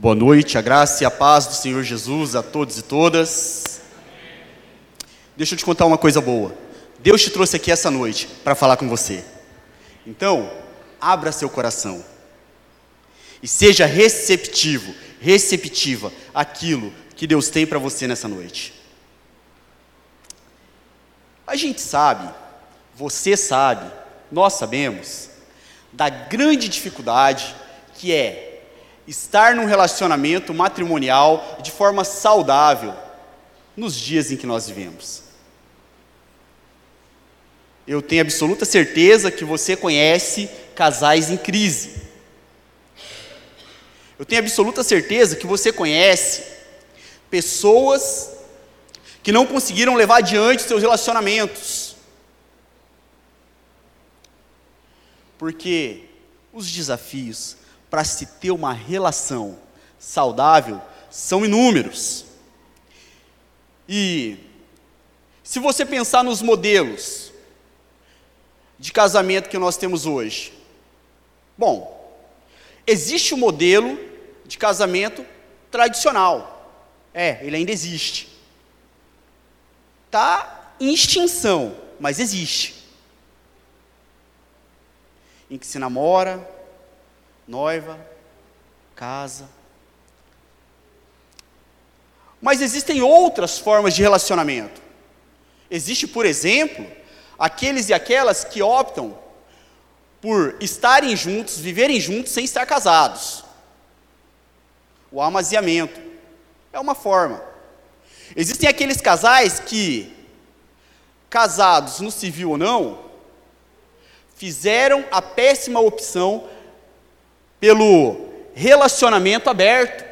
Boa noite, a graça e a paz do Senhor Jesus a todos e todas. Deixa eu te contar uma coisa boa. Deus te trouxe aqui essa noite para falar com você. Então, abra seu coração e seja receptivo, receptiva àquilo que Deus tem para você nessa noite. A gente sabe, você sabe, nós sabemos, da grande dificuldade que é estar num relacionamento matrimonial de forma saudável nos dias em que nós vivemos. Eu tenho absoluta certeza que você conhece casais em crise. Eu tenho absoluta certeza que você conhece pessoas que não conseguiram levar adiante seus relacionamentos. Porque os desafios para se ter uma relação saudável são inúmeros. E se você pensar nos modelos de casamento que nós temos hoje, bom, existe o um modelo de casamento tradicional. É, ele ainda existe. Está em extinção, mas existe. Em que se namora, noiva, casa. Mas existem outras formas de relacionamento. Existe, por exemplo, aqueles e aquelas que optam por estarem juntos, viverem juntos sem estar casados. O amaziamento é uma forma. Existem aqueles casais que, casados no civil ou não, fizeram a péssima opção pelo relacionamento aberto,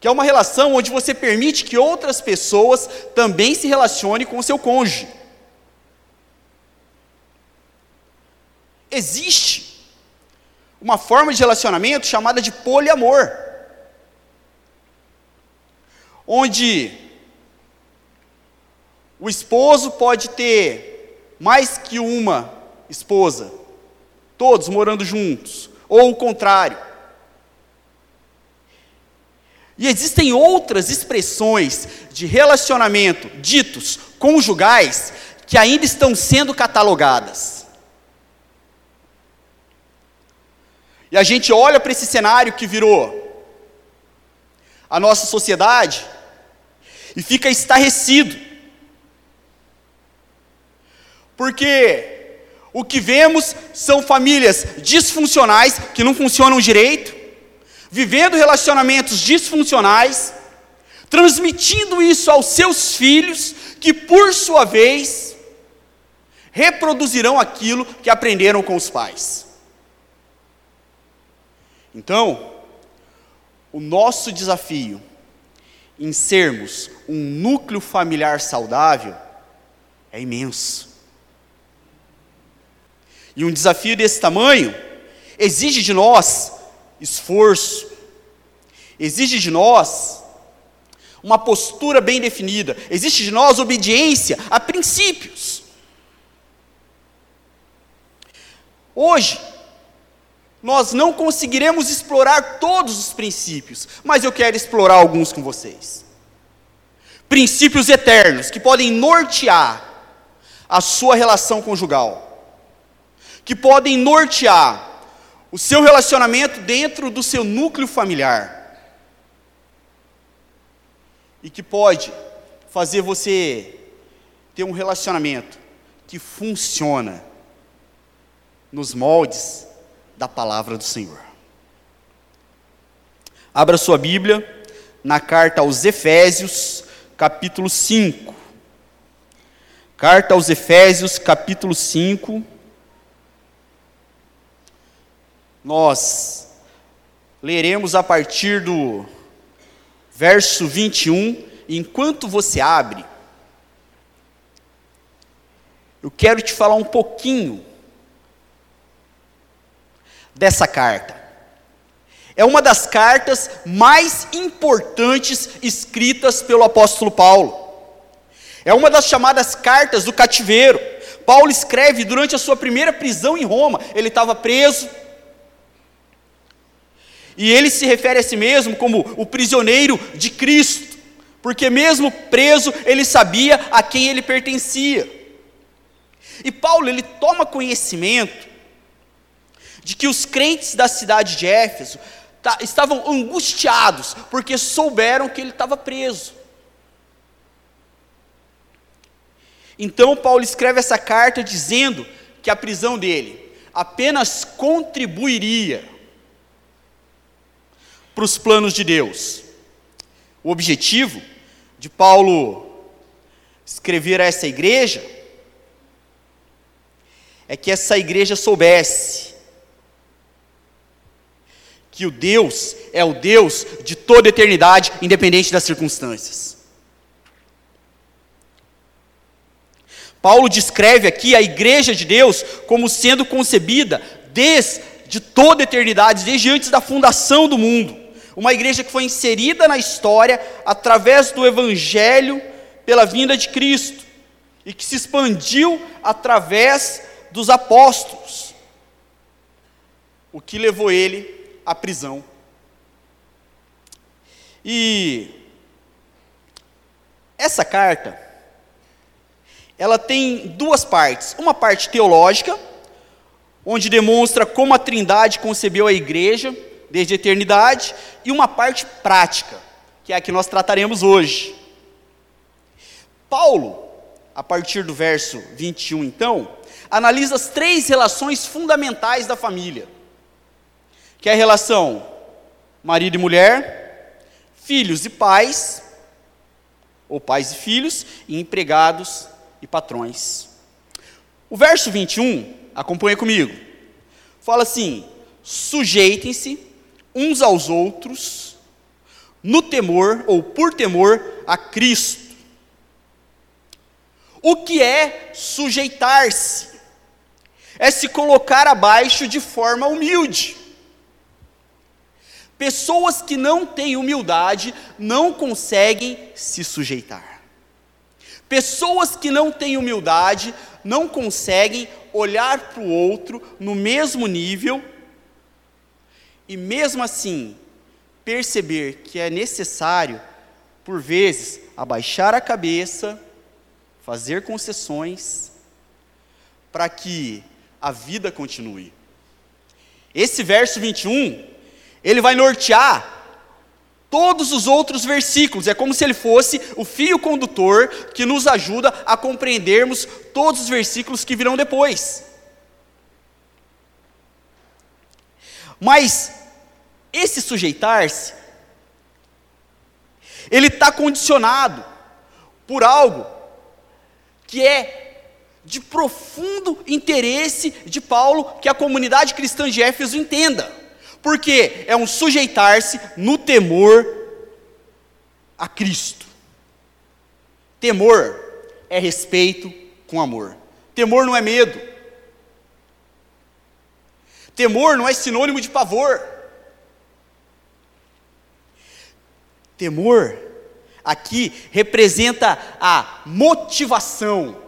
que é uma relação onde você permite que outras pessoas também se relacionem com o seu cônjuge. Existe uma forma de relacionamento chamada de poliamor, onde o esposo pode ter mais que uma esposa, todos morando juntos, ou o contrário. E existem outras expressões de relacionamento ditos conjugais que ainda estão sendo catalogadas. E a gente olha para esse cenário que virou a nossa sociedade e fica estarrecido. Porque o que vemos são famílias disfuncionais, que não funcionam direito, vivendo relacionamentos disfuncionais, transmitindo isso aos seus filhos, que por sua vez reproduzirão aquilo que aprenderam com os pais. Então, o nosso desafio em sermos um núcleo familiar saudável é imenso. E um desafio desse tamanho exige de nós esforço, exige de nós uma postura bem definida, exige de nós obediência a princípios. Hoje, nós não conseguiremos explorar todos os princípios, mas eu quero explorar alguns com vocês. Princípios eternos que podem nortear a sua relação conjugal que podem nortear o seu relacionamento dentro do seu núcleo familiar. E que pode fazer você ter um relacionamento que funciona nos moldes da palavra do Senhor. Abra sua Bíblia na carta aos Efésios, capítulo 5. Carta aos Efésios, capítulo 5 nós leremos a partir do verso 21. Enquanto você abre, eu quero te falar um pouquinho dessa carta. É uma das cartas mais importantes escritas pelo apóstolo Paulo. É uma das chamadas cartas do cativeiro. Paulo escreve durante a sua primeira prisão em Roma. Ele estava preso, E ele se refere a si mesmo como o prisioneiro de Cristo, porque mesmo preso, ele sabia a quem ele pertencia. E Paulo, ele toma conhecimento de que os crentes da cidade de Éfeso estavam angustiados, porque souberam que ele estava preso. Então, Paulo escreve essa carta dizendo que a prisão dele apenas contribuiria para os planos de Deus. O objetivo de Paulo escrever a essa igreja é que essa igreja soubesse que o Deus é o Deus de toda eternidade, independente das circunstâncias. Paulo descreve aqui a igreja de Deus como sendo concebida desde toda eternidade, desde antes da fundação do mundo uma igreja que foi inserida na história através do Evangelho pela vinda de Cristo e que se expandiu através dos apóstolos, o que levou ele à prisão. E essa carta, ela tem duas partes: uma parte teológica, onde demonstra como a Trindade concebeu a igreja desde a eternidade, e uma parte prática, que é a que nós trataremos hoje. Paulo, a partir do verso 21, então, analisa as três relações fundamentais da família, que é a relação marido e mulher, filhos e pais, ou pais e filhos, e empregados e patrões. O verso 21, acompanha comigo, fala assim: sujeitem-se uns aos outros, no temor ou por temor a Cristo. O que é sujeitar-se? É se colocar abaixo de forma humilde. Pessoas que não têm humildade não conseguem se sujeitar. Pessoas que não têm humildade não conseguem olhar para o outro no mesmo nível e mesmo assim perceber que é necessário, por vezes, abaixar a cabeça, fazer concessões, para que a vida continue. Esse verso 21, ele vai nortear todos os outros versículos, é como se ele fosse o fio condutor que nos ajuda a compreendermos todos os versículos que virão depois. Mas esse sujeitar-se, ele está condicionado por algo que é de profundo interesse de Paulo que a comunidade cristã de Éfeso entenda. Porque é um sujeitar-se no temor a Cristo. Temor é respeito com amor. Temor não é medo. Temor não é sinônimo de pavor. Temor aqui representa a motivação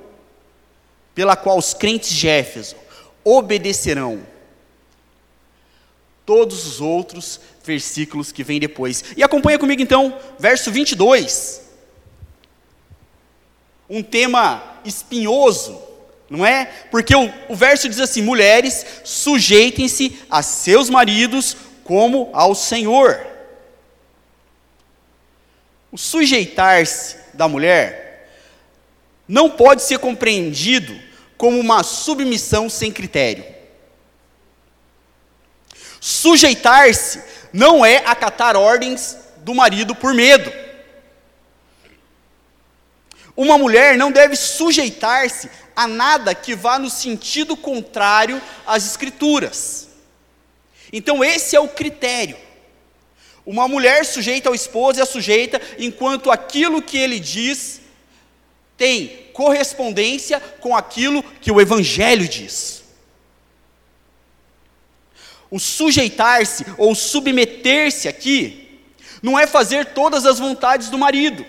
pela qual os crentes de Éfeso obedecerão todos os outros versículos que vêm depois. E acompanha comigo então, verso 22. Um tema espinhoso, não é? Porque o, o verso diz assim: mulheres, sujeitem-se a seus maridos como ao Senhor. O sujeitar-se da mulher não pode ser compreendido como uma submissão sem critério. Sujeitar-se não é acatar ordens do marido por medo. Uma mulher não deve sujeitar-se a nada que vá no sentido contrário às Escrituras. Então, esse é o critério. Uma mulher sujeita ao esposo é sujeita enquanto aquilo que ele diz tem correspondência com aquilo que o Evangelho diz. O sujeitar-se ou submeter-se aqui não é fazer todas as vontades do marido,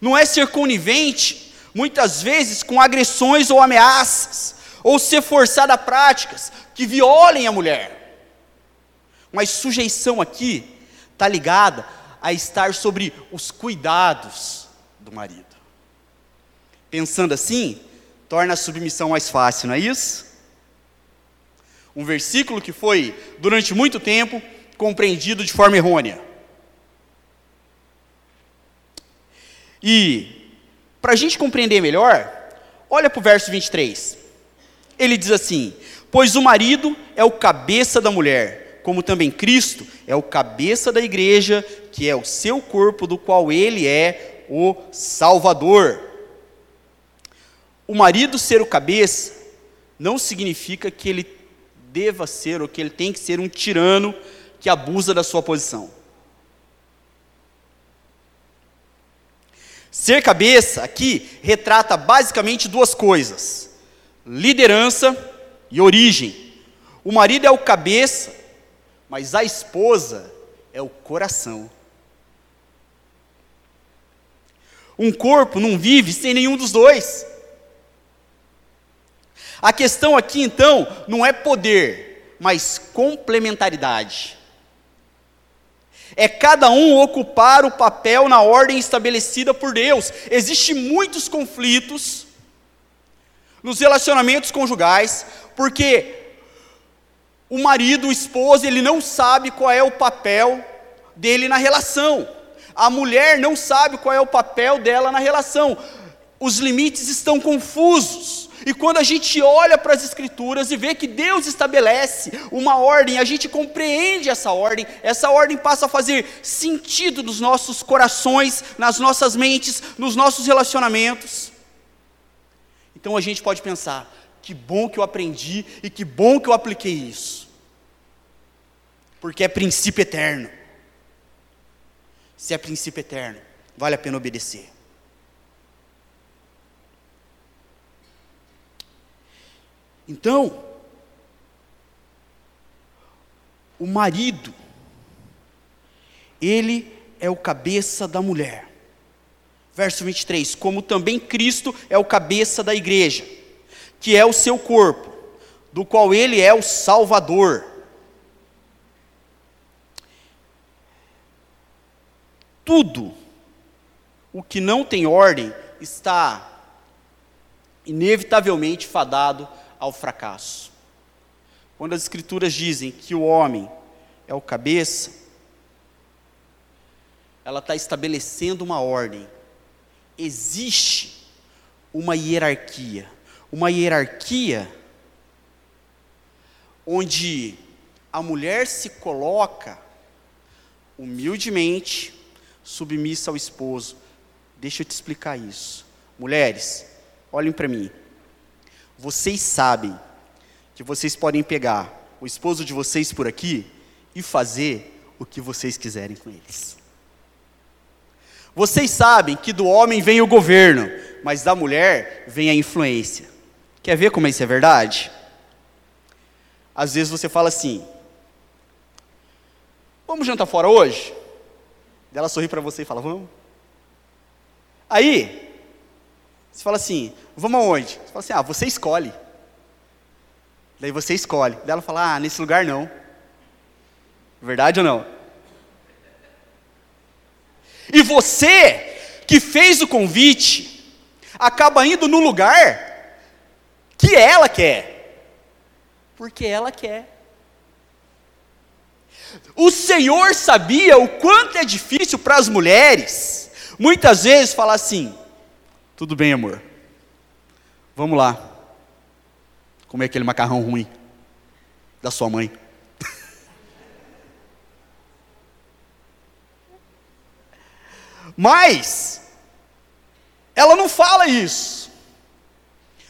não é ser conivente, muitas vezes com agressões ou ameaças, ou ser forçado a práticas que violem a mulher. Mas sujeição aqui está ligada a estar sobre os cuidados do marido. Pensando assim, torna a submissão mais fácil, não é isso? Um versículo que foi, durante muito tempo, compreendido de forma errônea. E, para a gente compreender melhor, olha para o verso 23. Ele diz assim: Pois o marido é o cabeça da mulher, como também Cristo é o cabeça da igreja, que é o seu corpo, do qual ele é o Salvador. O marido ser o cabeça não significa que ele deva ser ou que ele tem que ser um tirano que abusa da sua posição. Ser cabeça aqui retrata basicamente duas coisas: liderança e origem. O marido é o cabeça, mas a esposa é o coração. Um corpo não vive sem nenhum dos dois. A questão aqui então não é poder, mas complementaridade. É cada um ocupar o papel na ordem estabelecida por Deus. Existem muitos conflitos nos relacionamentos conjugais, porque o marido, o esposo, ele não sabe qual é o papel dele na relação. A mulher não sabe qual é o papel dela na relação. Os limites estão confusos. E quando a gente olha para as Escrituras e vê que Deus estabelece uma ordem, a gente compreende essa ordem, essa ordem passa a fazer sentido nos nossos corações, nas nossas mentes, nos nossos relacionamentos. Então a gente pode pensar: que bom que eu aprendi e que bom que eu apliquei isso, porque é princípio eterno. Se é princípio eterno, vale a pena obedecer. Então, o marido, ele é o cabeça da mulher. Verso 23: Como também Cristo é o cabeça da igreja, que é o seu corpo, do qual ele é o Salvador. Tudo o que não tem ordem está inevitavelmente fadado ao fracasso. Quando as Escrituras dizem que o homem é o cabeça, ela está estabelecendo uma ordem. Existe uma hierarquia. Uma hierarquia onde a mulher se coloca humildemente submissa ao esposo. Deixa eu te explicar isso. Mulheres, olhem para mim. Vocês sabem que vocês podem pegar o esposo de vocês por aqui e fazer o que vocês quiserem com eles. Vocês sabem que do homem vem o governo, mas da mulher vem a influência. Quer ver como isso é verdade? Às vezes você fala assim: Vamos jantar fora hoje? Ela sorri para você e fala: Vamos. Aí, você fala assim, vamos aonde? Você fala assim, ah, você escolhe. Daí você escolhe. Daí ela fala, ah, nesse lugar não. Verdade ou não? E você, que fez o convite, acaba indo no lugar que ela quer. Porque ela quer. O Senhor sabia o quanto é difícil para as mulheres, muitas vezes, falar assim: tudo bem, amor. Vamos lá. Comer aquele macarrão ruim da sua mãe. Mas ela não fala isso.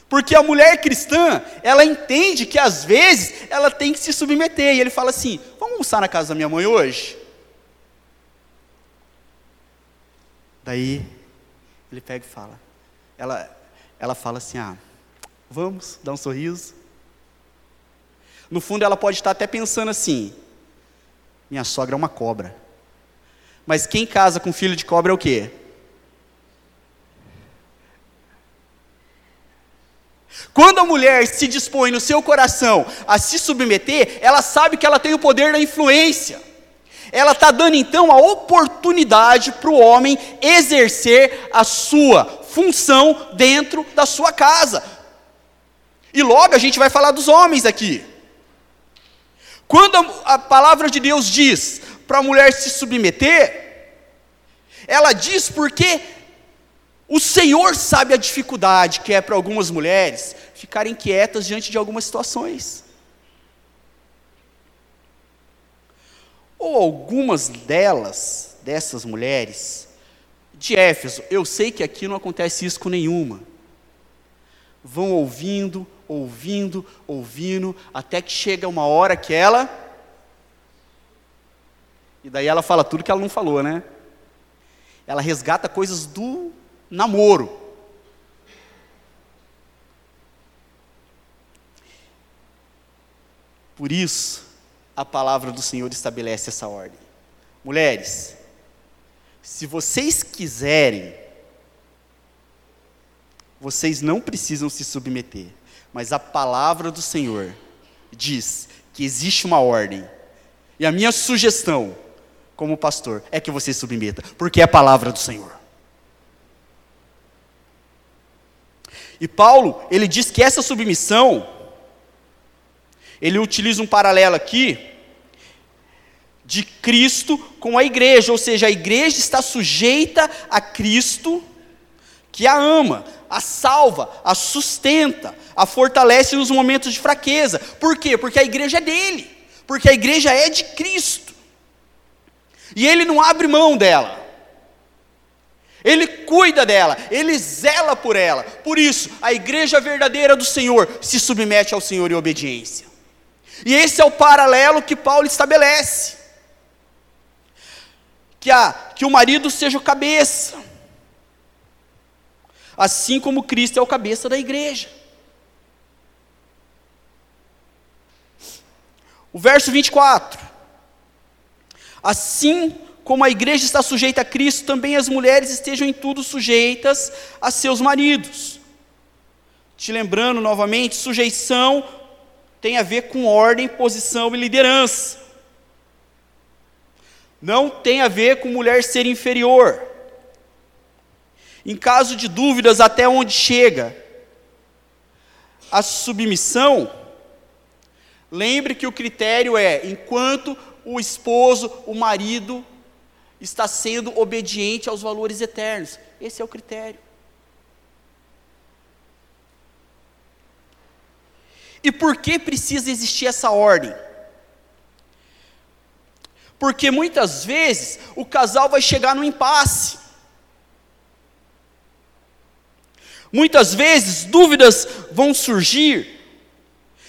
Porque a mulher cristã, ela entende que às vezes ela tem que se submeter. E ele fala assim: Vamos almoçar na casa da minha mãe hoje? Daí ele pega e fala: ela, ela fala assim: ah, vamos, dá um sorriso. No fundo, ela pode estar até pensando assim: minha sogra é uma cobra. Mas quem casa com filho de cobra é o quê? Quando a mulher se dispõe no seu coração a se submeter, ela sabe que ela tem o poder da influência. Ela está dando então a oportunidade para o homem exercer a sua função dentro da sua casa. E logo a gente vai falar dos homens aqui. Quando a, a palavra de Deus diz para a mulher se submeter, ela diz porque o Senhor sabe a dificuldade que é para algumas mulheres ficarem quietas diante de algumas situações. Ou algumas delas, dessas mulheres, de Éfeso, eu sei que aqui não acontece isso com nenhuma. Vão ouvindo, ouvindo, ouvindo, até que chega uma hora que ela. E daí ela fala tudo que ela não falou, né? Ela resgata coisas do namoro. Por isso, a palavra do Senhor estabelece essa ordem. Mulheres, se vocês quiserem, vocês não precisam se submeter, mas a palavra do Senhor diz que existe uma ordem. E a minha sugestão, como pastor, é que você submeta, porque é a palavra do Senhor. E Paulo, ele diz que essa submissão, ele utiliza um paralelo aqui, de Cristo com a igreja, ou seja, a igreja está sujeita a Cristo, que a ama, a salva, a sustenta, a fortalece nos momentos de fraqueza. Por quê? Porque a igreja é dele, porque a igreja é de Cristo. E ele não abre mão dela. Ele cuida dela, ele zela por ela. Por isso, a igreja verdadeira do Senhor se submete ao Senhor em obediência. E esse é o paralelo que Paulo estabelece que, a, que o marido seja o cabeça, assim como Cristo é o cabeça da igreja. O verso 24: Assim como a igreja está sujeita a Cristo, também as mulheres estejam em tudo sujeitas a seus maridos. Te lembrando novamente, sujeição tem a ver com ordem, posição e liderança não tem a ver com mulher ser inferior. Em caso de dúvidas até onde chega a submissão, lembre que o critério é enquanto o esposo, o marido, está sendo obediente aos valores eternos. Esse é o critério. E por que precisa existir essa ordem? Porque muitas vezes o casal vai chegar no impasse. Muitas vezes dúvidas vão surgir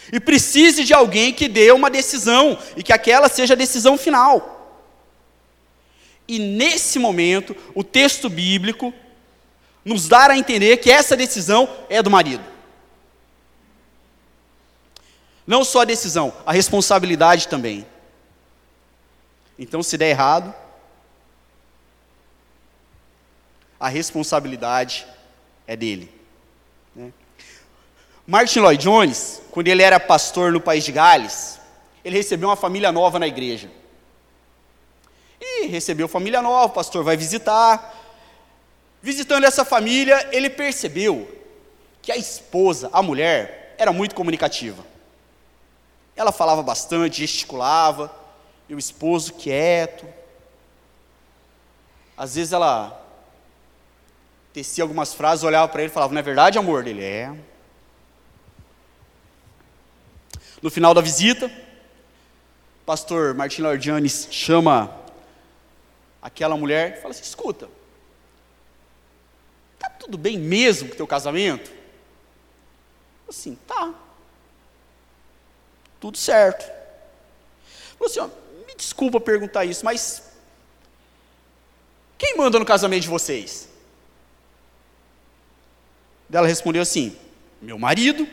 e precise de alguém que dê uma decisão e que aquela seja a decisão final. E nesse momento, o texto bíblico nos dá a entender que essa decisão é do marido. Não só a decisão, a responsabilidade também. Então, se der errado, a responsabilidade é dele. Né? Martin Lloyd Jones, quando ele era pastor no país de Gales, ele recebeu uma família nova na igreja. E recebeu família nova, o pastor vai visitar. Visitando essa família, ele percebeu que a esposa, a mulher, era muito comunicativa. Ela falava bastante, gesticulava e o esposo quieto. Às vezes ela tecia algumas frases, olhava para ele e falava: Não é verdade, amor? Ele é. No final da visita, o pastor Martin Lordianes chama aquela mulher e fala assim: Escuta, tá tudo bem mesmo com teu casamento? Assim, tá. Tudo certo. Falou assim: desculpa perguntar isso, mas quem manda no casamento de vocês? Ela respondeu assim: meu marido.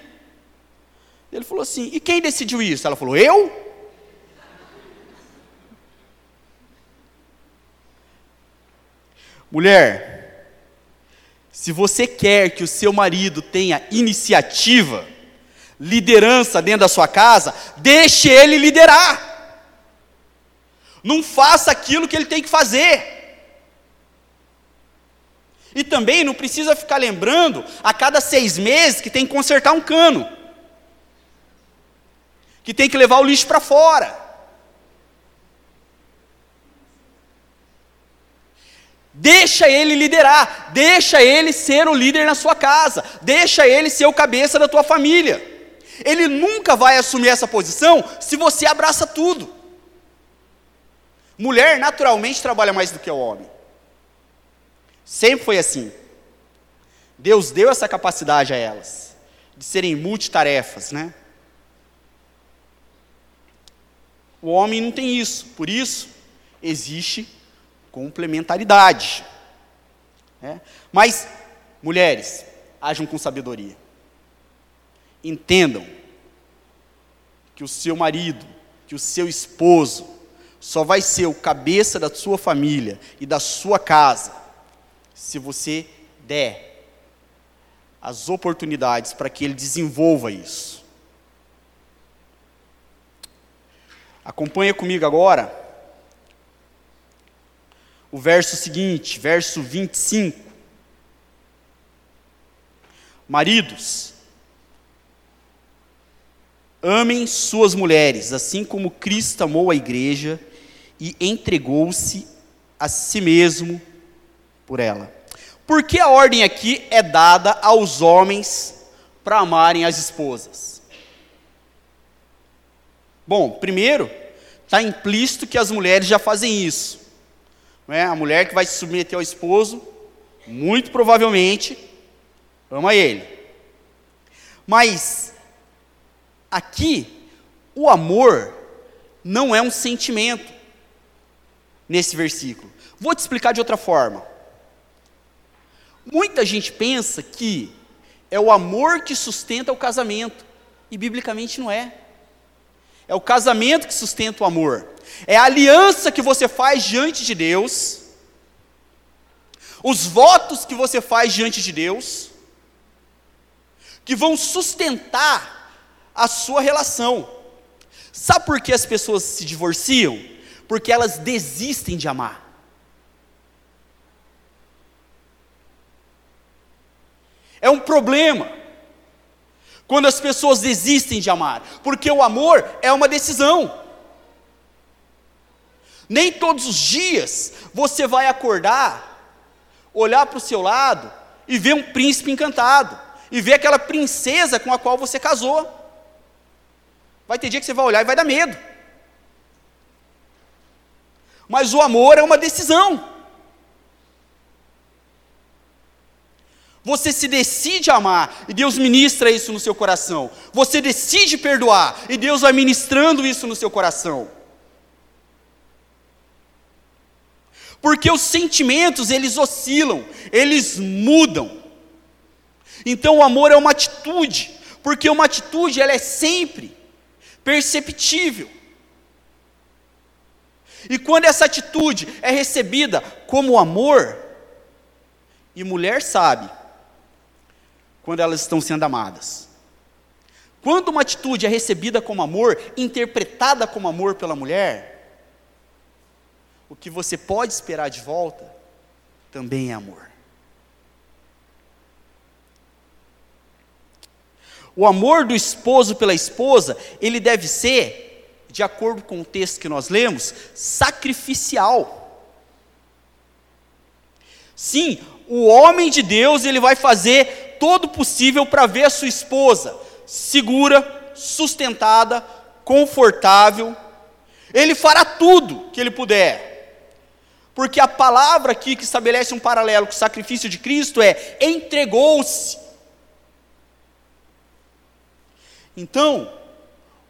Ele falou assim: e quem decidiu isso? Ela falou: eu. Mulher, Se você quer que o seu marido tenha iniciativa, liderança dentro da sua casa, deixe ele liderar. Não faça aquilo que ele tem que fazer. E também não precisa ficar lembrando a cada seis meses que tem que consertar um cano, que tem que levar o lixo para fora. Deixa ele liderar, deixa ele ser o líder na sua casa, deixa ele ser o cabeça da tua família. Ele nunca vai assumir essa posição se você abraça tudo. Mulher naturalmente trabalha mais do que o homem. Sempre foi assim. Deus deu essa capacidade a elas, de serem multitarefas, né? O homem não tem isso, por isso existe complementaridade. Né? Mas, mulheres, ajam com sabedoria. Entendam que o seu marido, que o seu esposo, só vai ser o cabeça da sua família e da sua casa se você der as oportunidades para que ele desenvolva isso. Acompanha comigo agora o verso seguinte, verso 25. Maridos, amem suas mulheres, assim como Cristo amou a igreja e entregou-se a si mesmo por ela. Por que a ordem aqui é dada aos homens para amarem as esposas? Bom, primeiro, está implícito que as mulheres já fazem isso. É? A mulher que vai se submeter ao esposo, muito provavelmente, ama ele. Mas, aqui, o amor não é um sentimento, nesse versículo. Vou te explicar de outra forma. Muita gente pensa que é o amor que sustenta o casamento, e biblicamente não é. É o casamento que sustenta o amor. É a aliança que você faz diante de Deus, os votos que você faz diante de Deus, que vão sustentar a sua relação. Sabe por que as pessoas se divorciam? Porque elas desistem de amar. É um problema quando as pessoas desistem de amar, porque o amor é uma decisão. Nem todos os dias você vai acordar, olhar para o seu lado e ver um príncipe encantado, e ver aquela princesa com a qual você casou. Vai ter dia que você vai olhar e vai dar medo. Mas o amor é uma decisão. Você se decide amar e Deus ministra isso no seu coração. Você decide perdoar e Deus vai ministrando isso no seu coração. Porque os sentimentos, eles oscilam, eles mudam. Então o amor é uma atitude, porque uma atitude ela é sempre perceptível. E quando essa atitude é recebida como amor, e mulher sabe quando elas estão sendo amadas. Quando uma atitude é recebida como amor, interpretada como amor pela mulher, o que você pode esperar de volta também é amor. O amor do esposo pela esposa, ele deve ser, de acordo com o texto que nós lemos, sacrificial. Sim, o homem de Deus, ele vai fazer todo possível para ver a sua esposa segura, sustentada, confortável. Ele fará tudo que ele puder. Porque a palavra aqui que estabelece um paralelo com o sacrifício de Cristo é entregou-se. Então,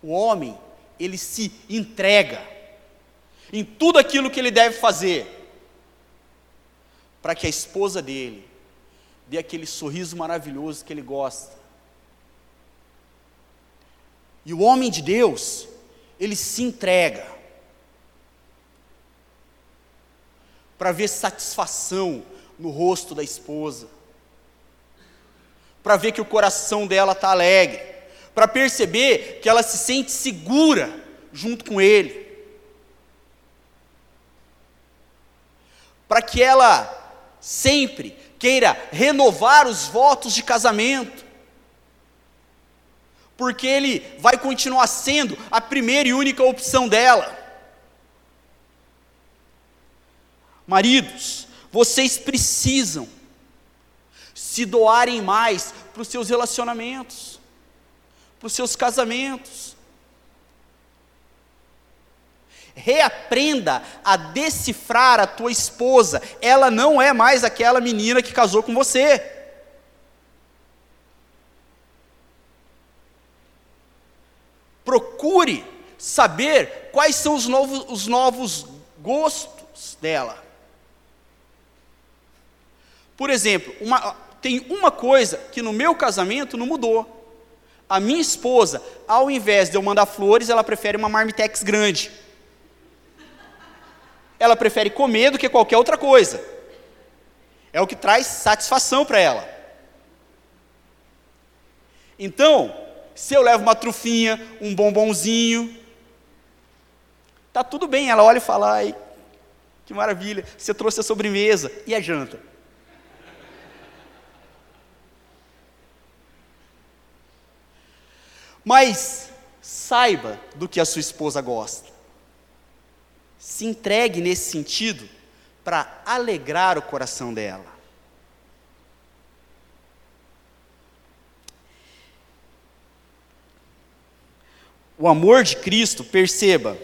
o homem, ele se entrega em tudo aquilo que ele deve fazer para que a esposa dele dê aquele sorriso maravilhoso que ele gosta. E o homem de Deus, ele se entrega para ver satisfação no rosto da esposa, para ver que o coração dela está alegre, para perceber que ela se sente segura junto com ele, para que ela sempre queira renovar os votos de casamento, porque ele vai continuar sendo a primeira e única opção dela. Maridos, vocês precisam se doarem mais para os seus relacionamentos, para os seus casamentos. Reaprenda a decifrar a tua esposa, ela não é mais aquela menina que casou com você. Procure saber quais são os novos, os novos gostos dela. Por exemplo, uma, tem uma coisa que no meu casamento não mudou. A minha esposa, ao invés de eu mandar flores, ela prefere uma marmitex grande. Ela prefere comer do que qualquer outra coisa. É o que traz satisfação para ela. Então, se eu levo uma trufinha, um bombonzinho, tá tudo bem. Ela olha e fala: ai, que maravilha, você trouxe a sobremesa e a janta. Mas saiba do que a sua esposa gosta. Se entregue nesse sentido para alegrar o coração dela. O amor de Cristo, perceba,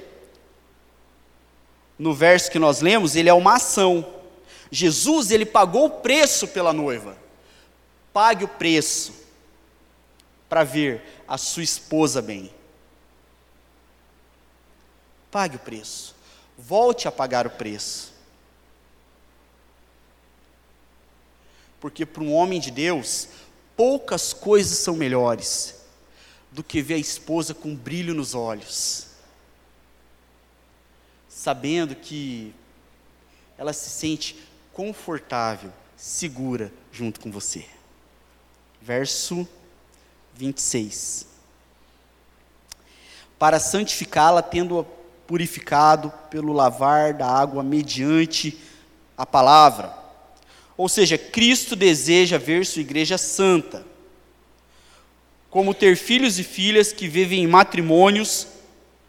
no verso que nós lemos, ele é uma ação. Jesus, ele pagou o preço pela noiva. Pague o preço para ver a sua esposa bem. Pague o preço. Volte a pagar o preço. Porque para um homem de Deus, poucas coisas são melhores do que ver a esposa com brilho nos olhos, sabendo que ela se sente confortável, segura junto com você. Verso 26. Para santificá-la, tendo-a purificado pelo lavar da água mediante a palavra. Ou seja, Cristo deseja ver sua igreja santa, como ter filhos e filhas que vivem em matrimônios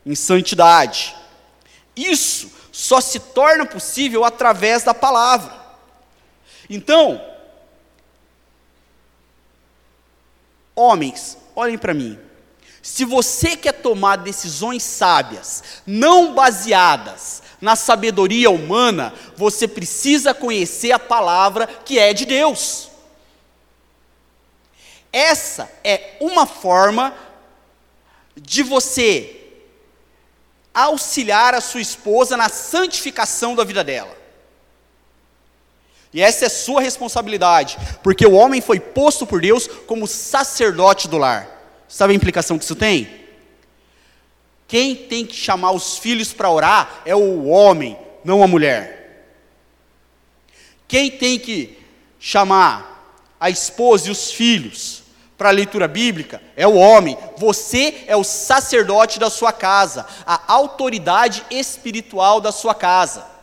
em santidade. Isso só se torna possível através da palavra. Então, Homens, olhem para mim. Se você quer tomar decisões sábias, não baseadas na sabedoria humana, você precisa conhecer a palavra que é de Deus. Essa é uma forma de você auxiliar a sua esposa na santificação da vida dela. E essa é sua responsabilidade, porque o homem foi posto por Deus como sacerdote do lar. Sabe a implicação que isso tem? Quem tem que chamar os filhos para orar é o homem, não a mulher. Quem tem que chamar a esposa e os filhos para a leitura bíblica é o homem. Você é o sacerdote da sua casa, a autoridade espiritual da sua casa.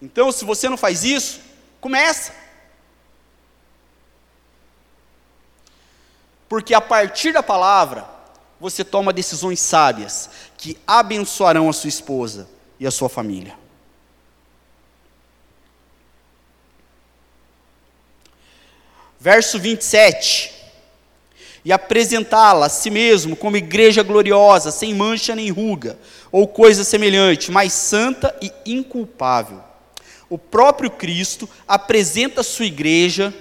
Então, se você não faz isso, começa. Porque a partir da palavra, você toma decisões sábias que abençoarão a sua esposa e a sua família. Verso 27. E apresentá-la a si mesmo como igreja gloriosa, sem mancha nem ruga, ou coisa semelhante, mas santa e inculpável o próprio Cristo apresenta a sua igreja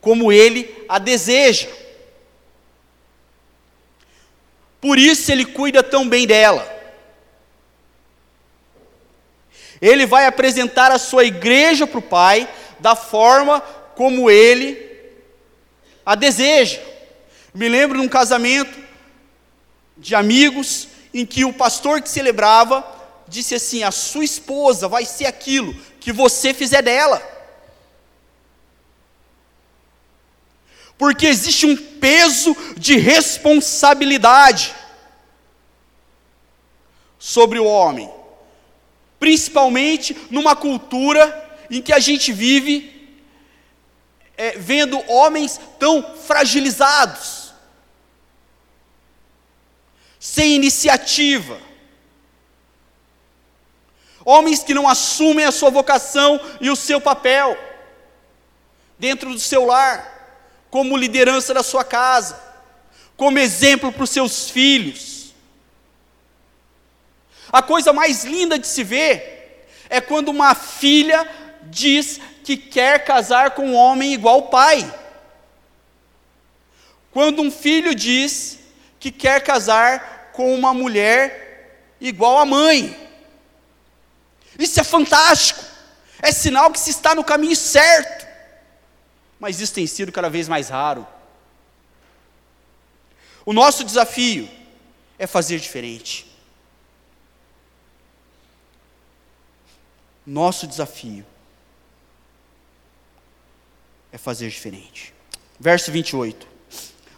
como ele a deseja. Por isso ele cuida tão bem dela. Ele vai apresentar a sua igreja para o Pai da forma como ele a deseja. Me lembro de um casamento de amigos em que o pastor que celebrava disse assim: A sua esposa vai ser aquilo que você fizer dela. Porque existe um peso de responsabilidade sobre o homem, principalmente numa cultura em que a gente vive é, vendo homens tão fragilizados, sem iniciativa, homens que não assumem a sua vocação e o seu papel dentro do seu lar, como liderança da sua casa, como exemplo para os seus filhos. A coisa mais linda de se ver é quando uma filha diz que quer casar com um homem igual o pai. Quando um filho diz que quer casar com uma mulher igual a mãe. Isso é fantástico. É sinal que se está no caminho certo. Mas isso tem sido cada vez mais raro. O nosso desafio é fazer diferente. Nosso desafio é fazer diferente. Verso 28.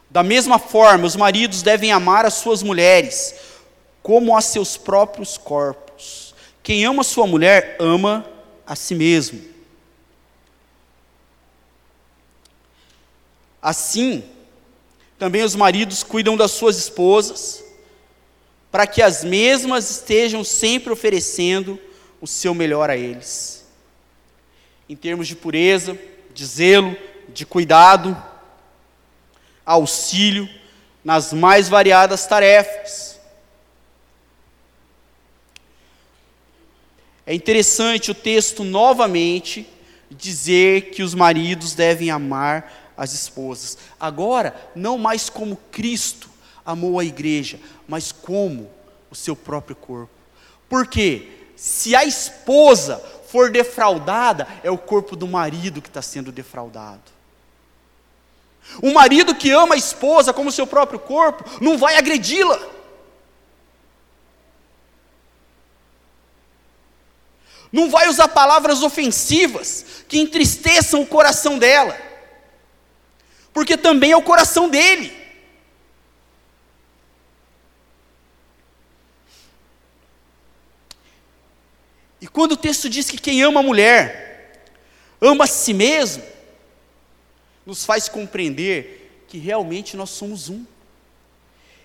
Da mesma forma, os maridos devem amar as suas mulheres como a seus próprios corpos. Quem ama sua mulher, ama a si mesmo. Assim, também os maridos cuidam das suas esposas, para que as mesmas estejam sempre oferecendo o seu melhor a eles. Em termos de pureza, de zelo, de cuidado, auxílio nas mais variadas tarefas. É interessante o texto novamente dizer que os maridos devem amar as esposas. Agora, não mais como Cristo amou a igreja, mas como o seu próprio corpo. Porque se a esposa for defraudada, é o corpo do marido que está sendo defraudado. O marido que ama a esposa como seu próprio corpo, não vai agredi-la. Não vai usar palavras ofensivas que entristeçam o coração dela, porque também é o coração dele. E quando o texto diz que quem ama a mulher, ama a si mesmo, nos faz compreender que realmente nós somos um.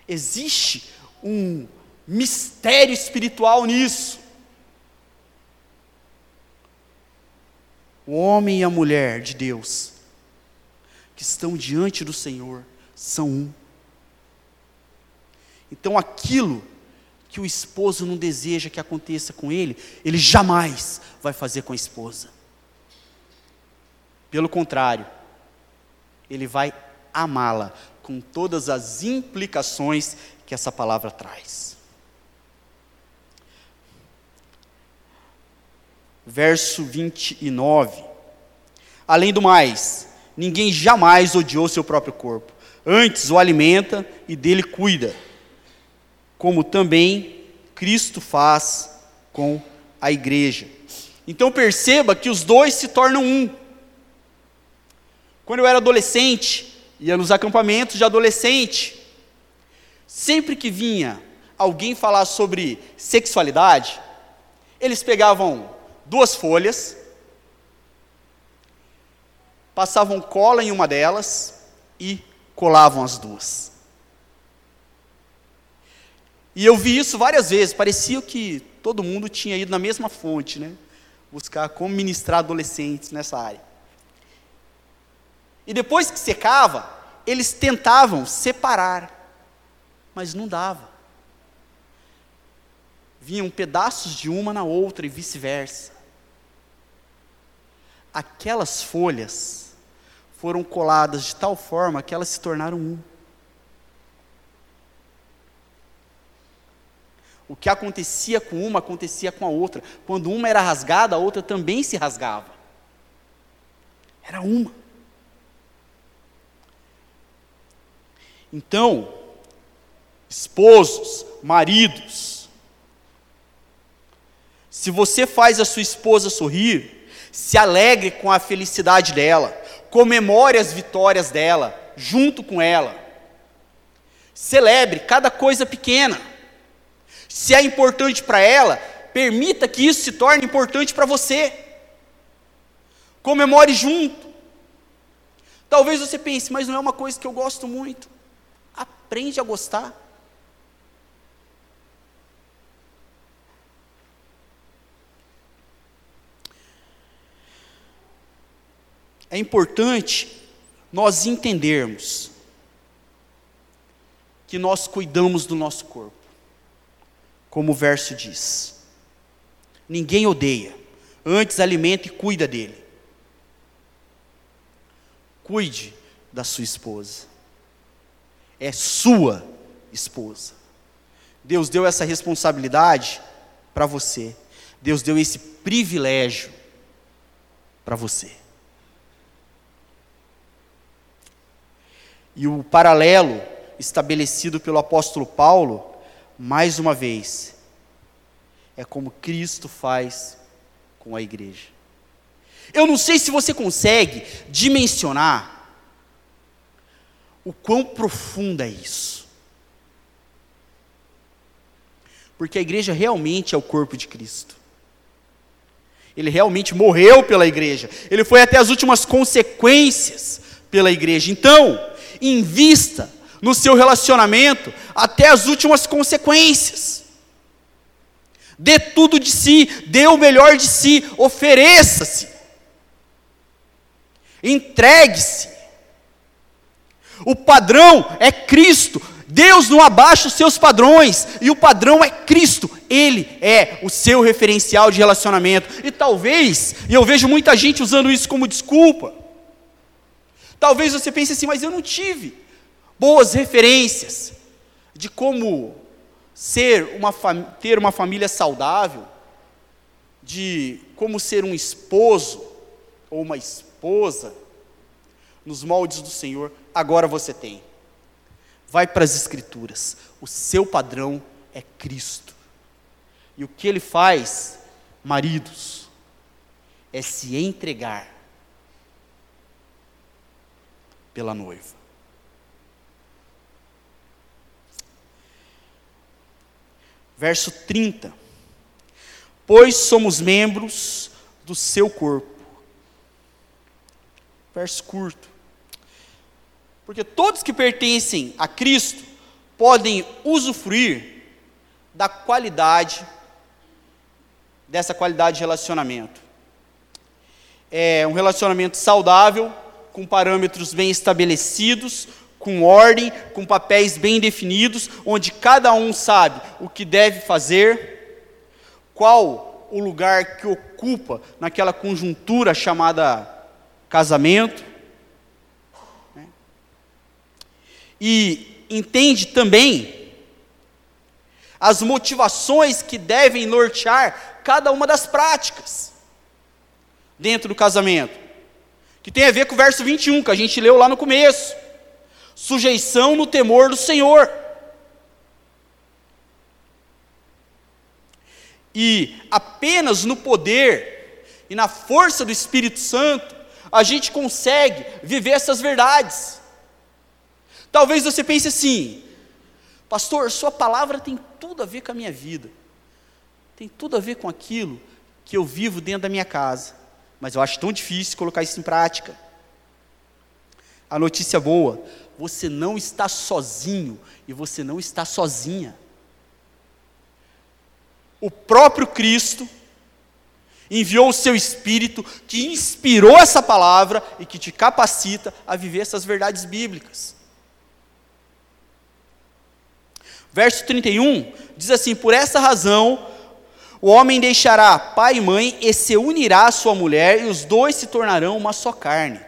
Existe um mistério espiritual nisso. O homem e a mulher de Deus, que estão diante do Senhor, são um. Então aquilo que o esposo não deseja que aconteça com ele, ele jamais vai fazer com a esposa. Pelo contrário, ele vai amá-la com todas as implicações que essa palavra traz. Verso 29. Além do mais, ninguém jamais odiou seu próprio corpo, antes o alimenta e dele cuida como também Cristo faz com a igreja. Então perceba que os dois se tornam um. Quando eu era adolescente, ia nos acampamentos de adolescente, sempre que vinha alguém falar sobre sexualidade, eles pegavam duas folhas, passavam cola em uma delas e colavam as duas. E eu vi isso várias vezes, parecia que todo mundo tinha ido na mesma fonte, né? Buscar como ministrar adolescentes nessa área. E depois que secava, eles tentavam separar, mas não dava. Vinham pedaços de uma na outra e vice-versa. Aquelas folhas foram coladas de tal forma que elas se tornaram um. O que acontecia com uma acontecia com a outra. Quando uma era rasgada, a outra também se rasgava. Era uma. Então, esposos, maridos, se você faz a sua esposa sorrir, se alegre com a felicidade dela, comemore as vitórias dela, junto com ela. Celebre cada coisa pequena. Se é importante para ela, permita que isso se torne importante para você. Comemore junto. Talvez você pense, mas não é uma coisa que eu gosto muito. Aprende a gostar. É importante nós entendermos que nós cuidamos do nosso corpo, como o verso diz. Ninguém odeia, antes alimenta e cuida dele. Cuide da sua esposa, é sua esposa. Deus deu essa responsabilidade para você, Deus deu esse privilégio para você. E o paralelo estabelecido pelo apóstolo Paulo, mais uma vez, é como Cristo faz com a igreja. Eu não sei se você consegue dimensionar o quão profunda é isso. Porque a igreja realmente é o corpo de Cristo. Ele realmente morreu pela igreja. Ele foi até as últimas consequências pela igreja. Então, invista no seu relacionamento até as últimas consequências. Dê tudo de si, dê o melhor de si, ofereça-se. Entregue-se. O padrão é Cristo. Deus não abaixa os seus padrões, e o padrão é Cristo, Ele é o seu referencial de relacionamento. E talvez, e eu vejo muita gente usando isso como desculpa, Talvez você pense assim, mas eu não tive boas referências de como ser uma ter uma família saudável, de como ser um esposo ou uma esposa nos moldes do Senhor. Agora você tem. Vai para as Escrituras. O seu padrão é Cristo. E o que ele faz, maridos, é se entregar pela noiva. Verso 30. Pois somos membros do seu corpo. Verso curto. Porque todos que pertencem a Cristo podem usufruir da qualidade, dessa qualidade de relacionamento. É um relacionamento saudável, com parâmetros bem estabelecidos, com ordem, com papéis bem definidos, onde cada um sabe o que deve fazer, qual o lugar que ocupa naquela conjuntura chamada casamento. Né? E entende também as motivações que devem nortear cada uma das práticas dentro do casamento que tem a ver com o verso 21, que a gente leu lá no começo. Sujeição no temor do Senhor. E apenas no poder e na força do Espírito Santo, a gente consegue viver essas verdades. Talvez você pense assim, pastor, sua palavra tem tudo a ver com a minha vida, tem tudo a ver com aquilo que eu vivo dentro da minha casa mas eu acho tão difícil colocar isso em prática. A notícia boa: você não está sozinho e você não está sozinha. O próprio Cristo enviou o seu Espírito que inspirou essa palavra e que te capacita a viver essas verdades bíblicas. Verso 31 diz assim: Por essa razão o homem deixará pai e mãe e se unirá à sua mulher, e os dois se tornarão uma só carne.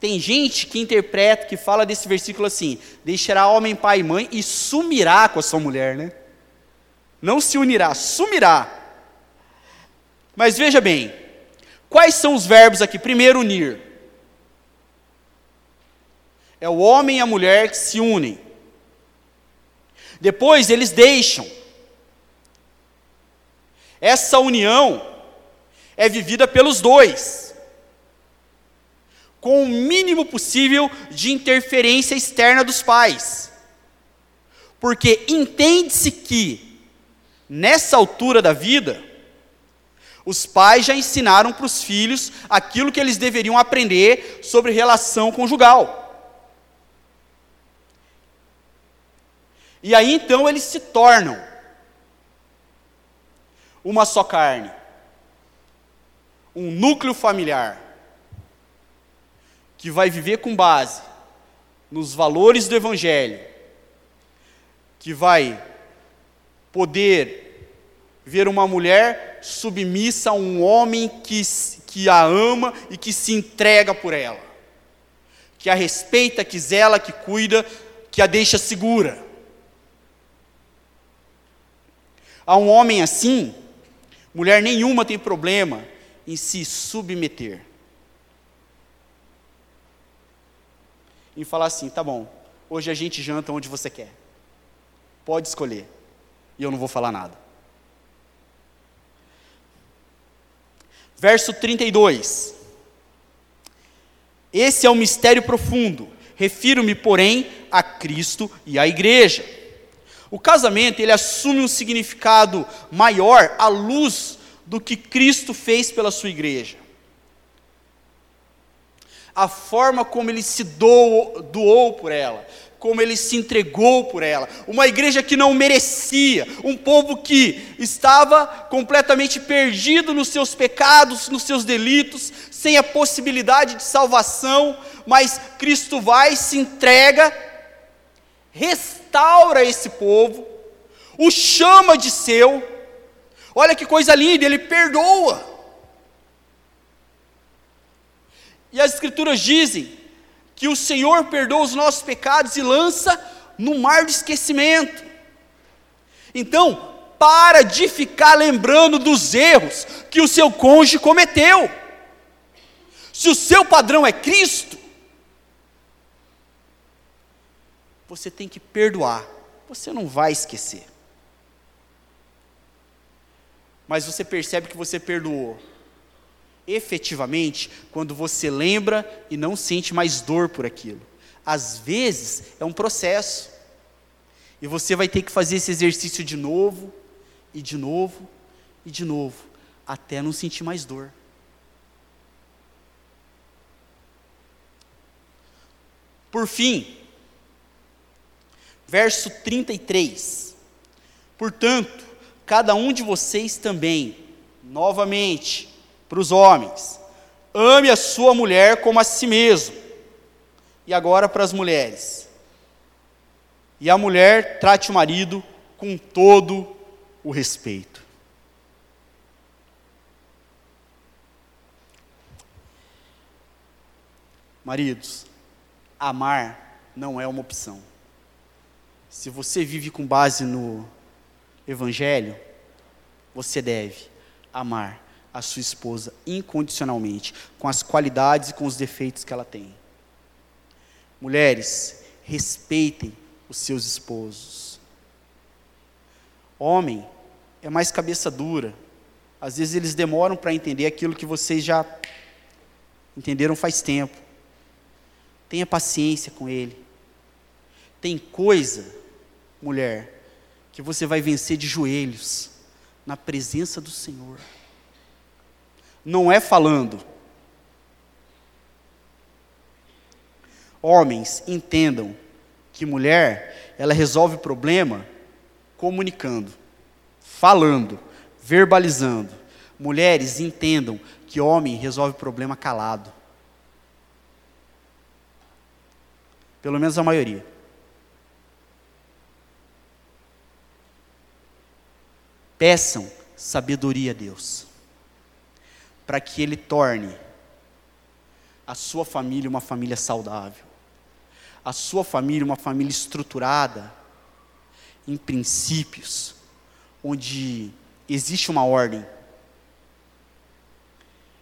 Tem gente que interpreta, que fala desse versículo assim: deixará homem pai e mãe e sumirá com a sua mulher, né? Não se unirá, sumirá. Mas veja bem, quais são os verbos aqui? Primeiro, unir. É o homem e a mulher que se unem. Depois eles deixam. Essa união é vivida pelos dois. com o mínimo possível de interferência externa dos pais. Porque entende-se que, nessa altura da vida, os pais já ensinaram para os filhos aquilo que eles deveriam aprender sobre relação conjugal. E aí então eles se tornam uma só carne, um núcleo familiar, que vai viver com base nos valores do Evangelho, que vai poder ver uma mulher submissa a um homem que, que a ama e que se entrega por ela, que a respeita, que zela, que cuida, que a deixa segura. A um homem assim, mulher nenhuma tem problema em se submeter. Em falar assim, tá bom, hoje a gente janta onde você quer. Pode escolher. E eu não vou falar nada. Verso 32. Esse é o um mistério profundo. Refiro-me, porém, a Cristo e à igreja. O casamento, ele assume um significado maior à luz do que Cristo fez pela sua igreja. A forma como ele se doou, doou por ela, como ele se entregou por ela. Uma igreja que não merecia, um povo que estava completamente perdido nos seus pecados, nos seus delitos, sem a possibilidade de salvação, mas Cristo vai, se entrega, restaura esse povo, o chama de seu. Olha que coisa linda, ele perdoa. E as Escrituras dizem que o Senhor perdoa os nossos pecados e lança no mar de esquecimento. Então, para de ficar lembrando dos erros que o seu cônjuge cometeu. Se o seu padrão é Cristo, você tem que perdoar, você não vai esquecer. Mas você percebe que você perdoou efetivamente quando você lembra e não sente mais dor por aquilo. Às vezes é um processo. E você vai ter que fazer esse exercício de novo, e de novo, e de novo, até não sentir mais dor. Por fim, verso 33. Portanto, cada um de vocês também, novamente, para os homens, ame a sua mulher como a si mesmo. E agora para as mulheres. E a mulher trate o marido com todo o respeito. Maridos, amar não é uma opção. Se você vive com base no Evangelho, você deve amar a sua esposa incondicionalmente, com as qualidades e com os defeitos que ela tem. Mulheres, respeitem os seus esposos. Homem é mais cabeça dura. Às vezes eles demoram para entender aquilo que vocês já entenderam faz tempo. Tenha paciência com ele. Tem coisa mulher, que você vai vencer de joelhos na presença do Senhor. Não é falando. Homens, entendam que mulher, ela resolve problema comunicando, falando, verbalizando. Mulheres, entendam que homem resolve problema calado. Pelo menos a maioria. Peçam sabedoria a Deus, para que Ele torne a sua família uma família saudável, a sua família uma família estruturada em princípios, onde existe uma ordem.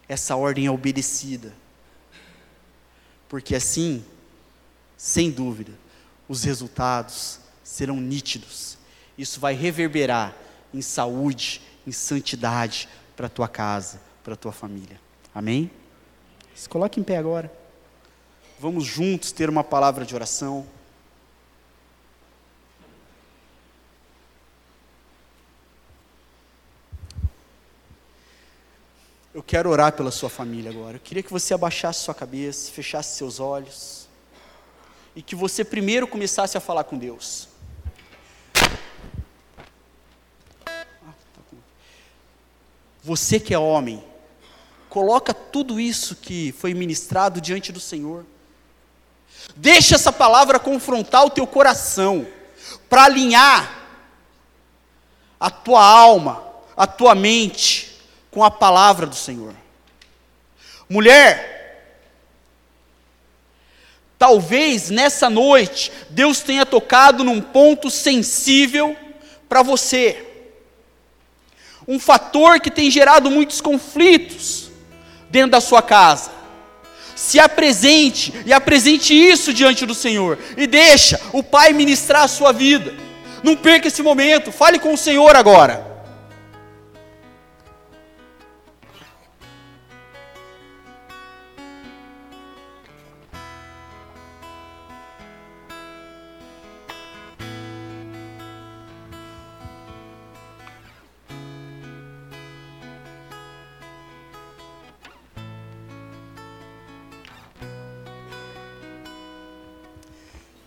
Essa ordem é obedecida, porque assim, sem dúvida, os resultados serão nítidos. Isso vai reverberar em saúde, em santidade para a tua casa, para a tua família. Amém? Se coloque em pé agora. Vamos juntos ter uma palavra de oração. Eu quero orar pela sua família agora. Eu queria que você abaixasse sua cabeça, fechasse seus olhos e que você primeiro começasse a falar com Deus. Você que é homem, coloca tudo isso que foi ministrado diante do Senhor. Deixa essa palavra confrontar o teu coração, para alinhar a tua alma, a tua mente com a palavra do Senhor. Mulher, talvez nessa noite Deus tenha tocado num ponto sensível para você. Um fator que tem gerado muitos conflitos dentro da sua casa se apresente e apresente isso diante do Senhor e deixa o Pai ministrar a sua vida. Não perca esse momento, fale com o Senhor agora.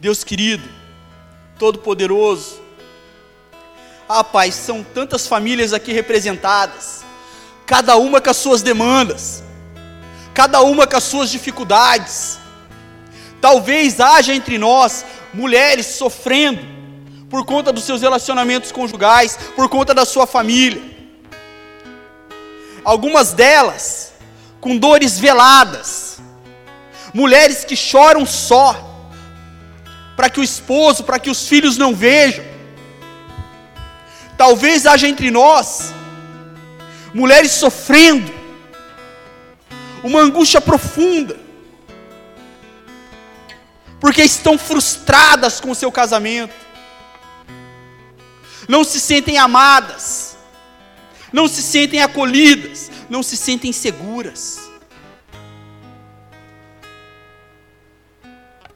Deus querido, Todo-Poderoso. Ah, Pai, são tantas famílias aqui representadas, cada uma com as suas demandas, cada uma com as suas dificuldades. Talvez haja entre nós mulheres sofrendo por conta dos seus relacionamentos conjugais, por conta da sua família. Algumas delas com dores veladas, mulheres que choram só, para que o esposo, para que os filhos não vejam. Talvez haja entre nós mulheres sofrendo, uma angústia profunda, porque estão frustradas com o seu casamento, não se sentem amadas, não se sentem acolhidas, não se sentem seguras.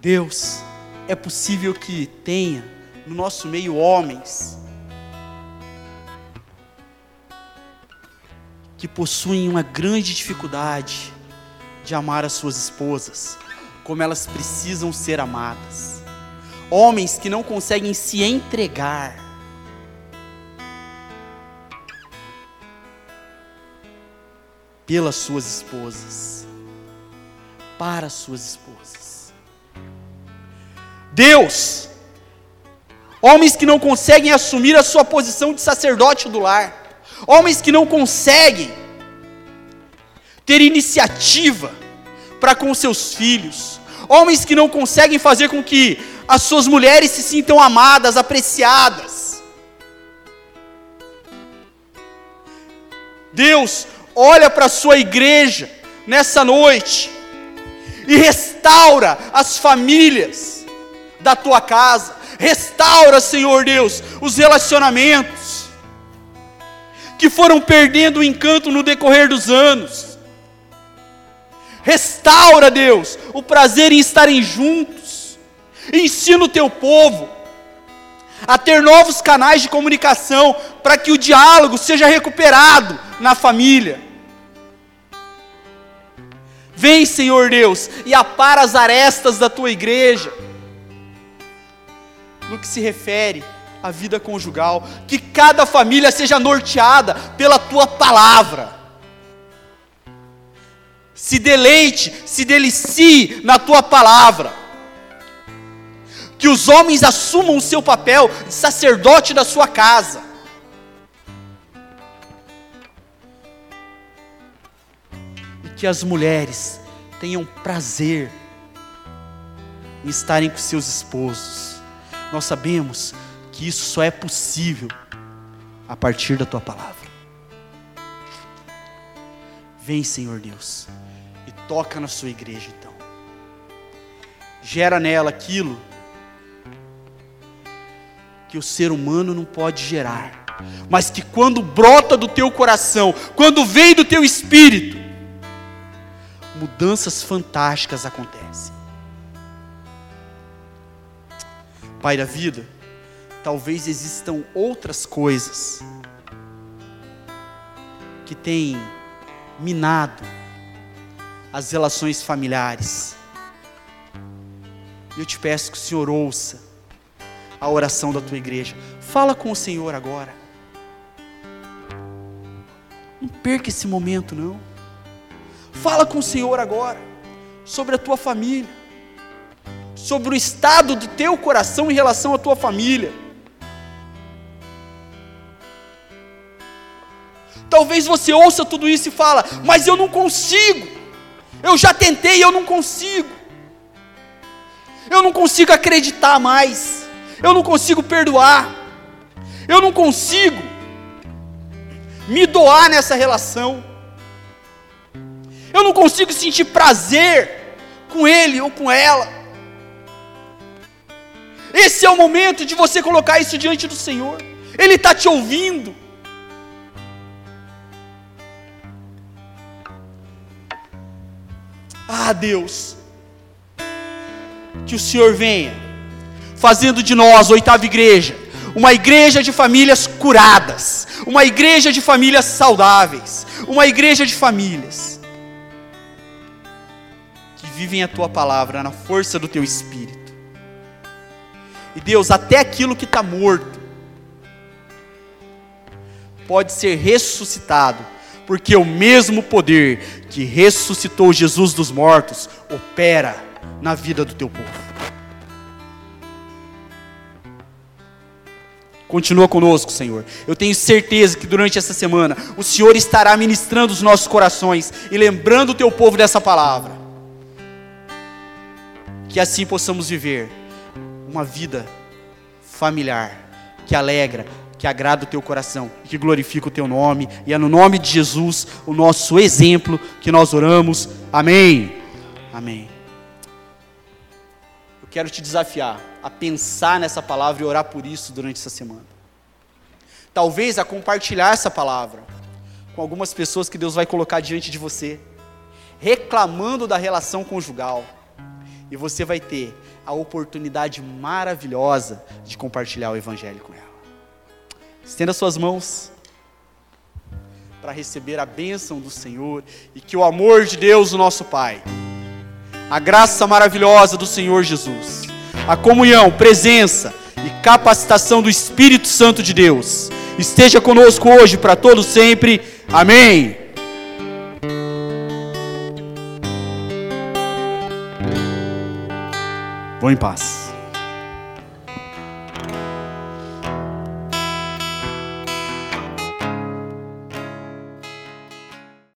Deus, é possível que tenha no nosso meio homens que possuem uma grande dificuldade de amar as suas esposas, como elas precisam ser amadas. Homens que não conseguem se entregar. Pelas suas esposas, para as suas esposas. Deus. Homens que não conseguem assumir a sua posição de sacerdote do lar. Homens que não conseguem ter iniciativa para com seus filhos. Homens que não conseguem fazer com que as suas mulheres se sintam amadas, apreciadas. Deus olha para a sua igreja nessa noite e restaura as famílias da tua casa. Restaura, Senhor Deus, os relacionamentos que foram perdendo o encanto no decorrer dos anos. Restaura, Deus, o prazer em estarem juntos. Ensina o teu povo a ter novos canais de comunicação para que o diálogo seja recuperado na família. Vem, Senhor Deus, e apara as arestas da tua igreja no que se refere à vida conjugal, que cada família seja norteada pela tua palavra. Se deleite, se delicie na tua palavra. Que os homens assumam o seu papel de sacerdote da sua casa. E que as mulheres tenham prazer em estarem com seus esposos nós sabemos que isso só é possível a partir da tua palavra. Vem, Senhor Deus, e toca na sua igreja então. Gera nela aquilo que o ser humano não pode gerar, mas que quando brota do teu coração, quando vem do teu espírito, mudanças fantásticas acontecem. Pai da vida, talvez existam outras coisas que têm minado as relações familiares. Eu te peço que o Senhor ouça a oração da tua igreja. Fala com o Senhor agora. Não perca esse momento, não. Fala com o Senhor agora sobre a tua família, sobre o estado do teu coração em relação à tua família. Talvez você ouça tudo isso e fala: "Mas eu não consigo. Eu já tentei e eu não consigo. Eu não consigo acreditar mais. Eu não consigo perdoar. Eu não consigo me doar nessa relação. Eu não consigo sentir prazer com ele ou com ela. Esse é o momento de você colocar isso diante do Senhor. Ele está te ouvindo. Ah, Deus, que o Senhor venha, fazendo de nós, oitava igreja, uma igreja de famílias curadas, uma igreja de famílias saudáveis, uma igreja de famílias que vivem a tua palavra na força do teu espírito. E Deus, até aquilo que está morto, pode ser ressuscitado porque o mesmo poder que ressuscitou Jesus dos mortos opera na vida do teu povo. Continua conosco, Senhor. Eu tenho certeza que durante essa semana o Senhor estará ministrando os nossos corações e lembrando o teu povo dessa palavra. Que assim possamos viver uma vida familiar, que alegra, que agrada o teu coração que glorifica o teu nome. E é no nome de Jesus, o nosso exemplo, que nós oramos. Amém. Amém. Eu quero te desafiar a pensar nessa palavra e orar por isso durante essa semana. Talvez a compartilhar essa palavra com algumas pessoas que Deus vai colocar diante de você, reclamando da relação conjugal. E você vai ter a oportunidade maravilhosa de compartilhar o Evangelho com ela. Estenda suas mãos para receber a bênção do Senhor e que o amor de Deus, o nosso Pai, a graça maravilhosa do Senhor Jesus, a comunhão, presença e capacitação do Espírito Santo de Deus esteja conosco hoje para todos sempre. Amém. Vou em paz.